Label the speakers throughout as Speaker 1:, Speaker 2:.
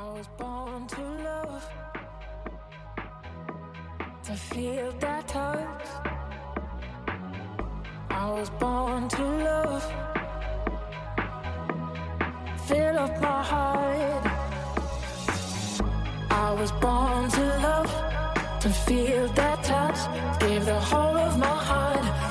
Speaker 1: I was born to love, to feel that touch. I was born to love, fill up my heart. I was born to love, to feel that touch, give the whole of my heart.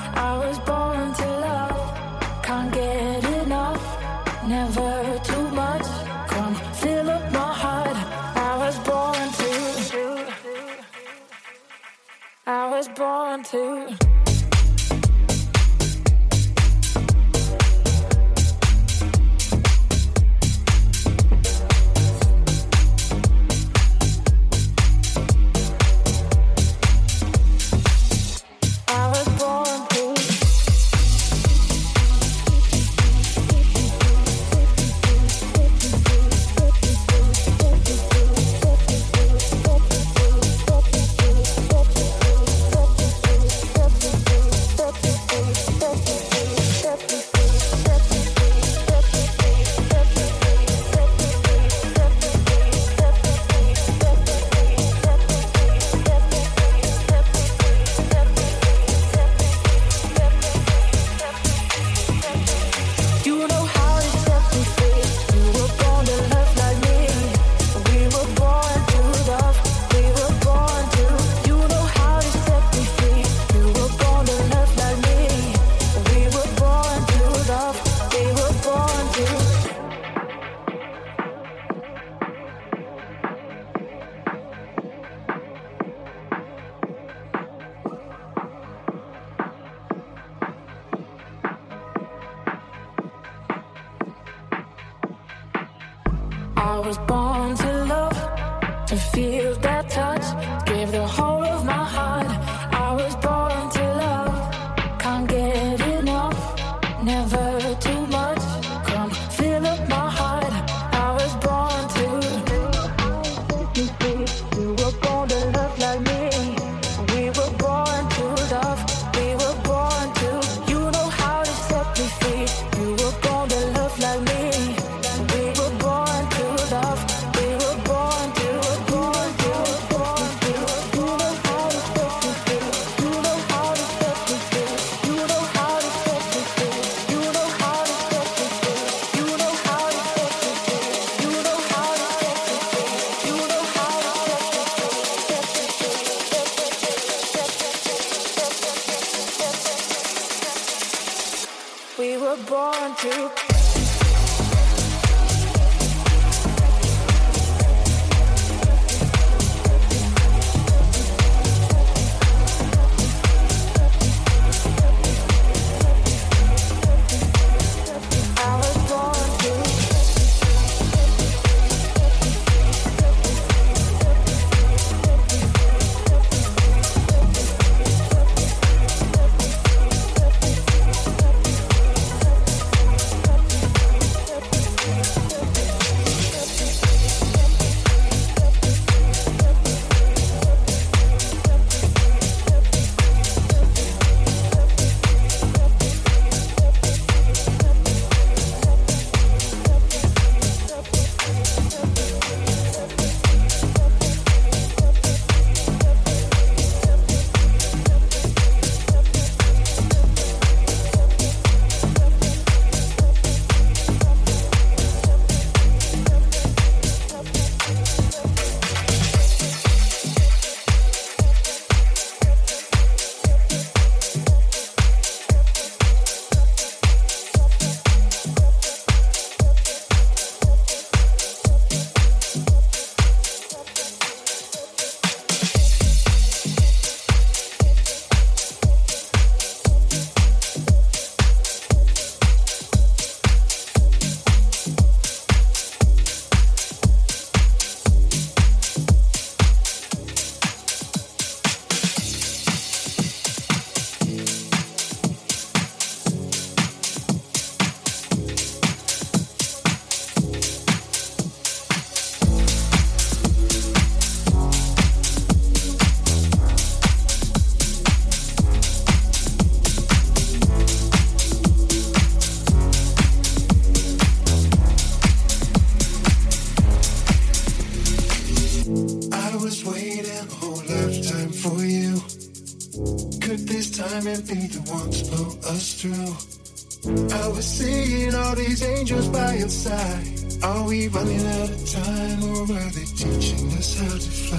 Speaker 1: We running out of time or are they teaching us how to fly?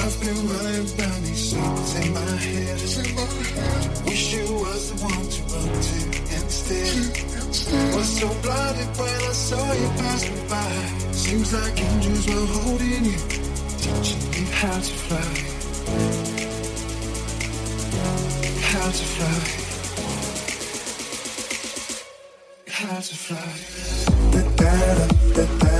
Speaker 1: I've been running round these circles in my head. Wish you was the one to run to instead. Was so blinded when I saw you pass me by. Seems like angels were holding you, teaching you how to fly. How to fly. How to fly. Da da da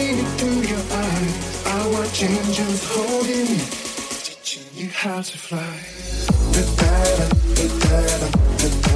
Speaker 2: it through your eyes. I watch angels holding me, teaching you how to fly. The balance, the balance.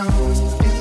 Speaker 2: I'm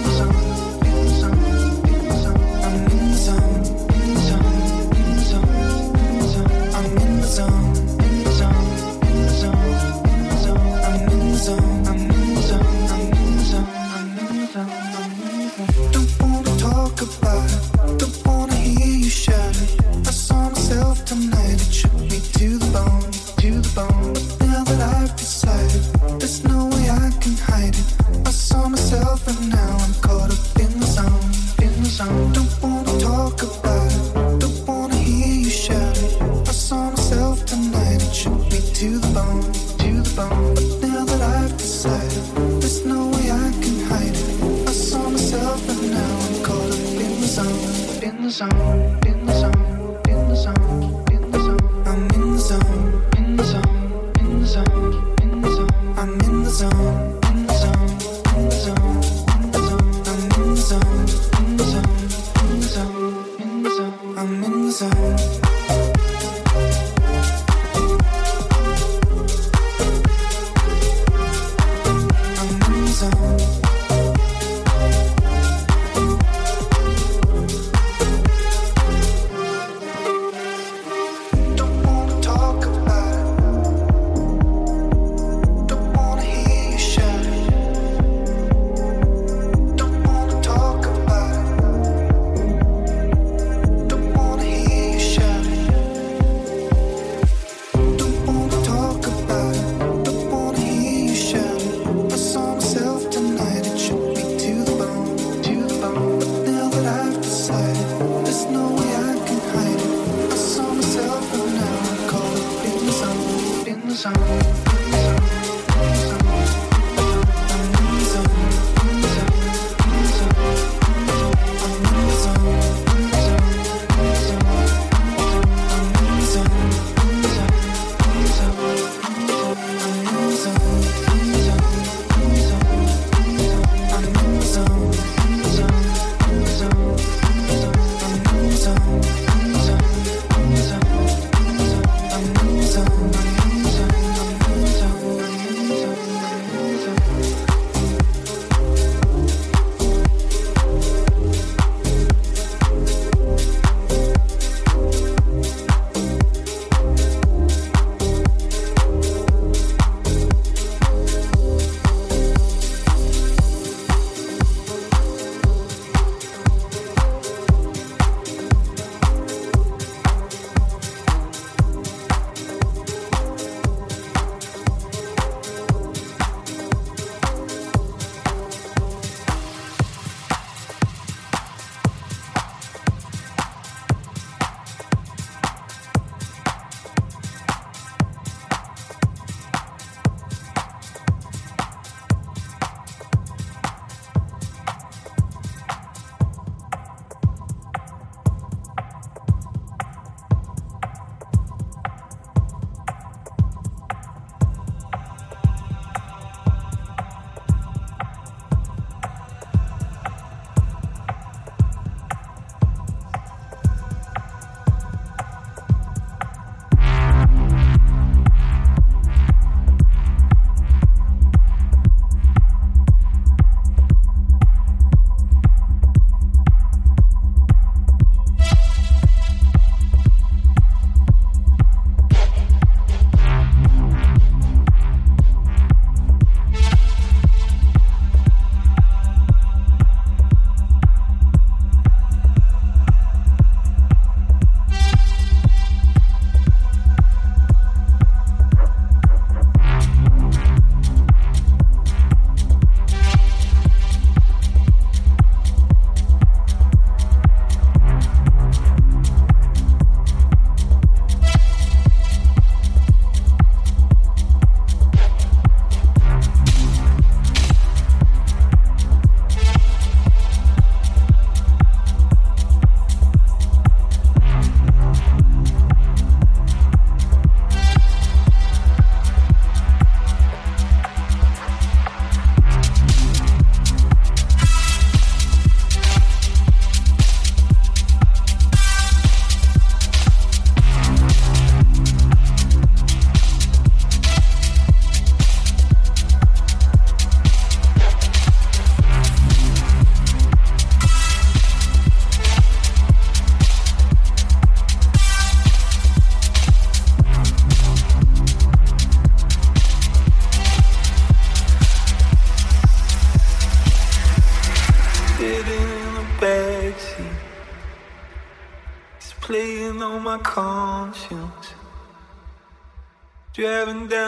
Speaker 2: Driving down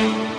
Speaker 2: Give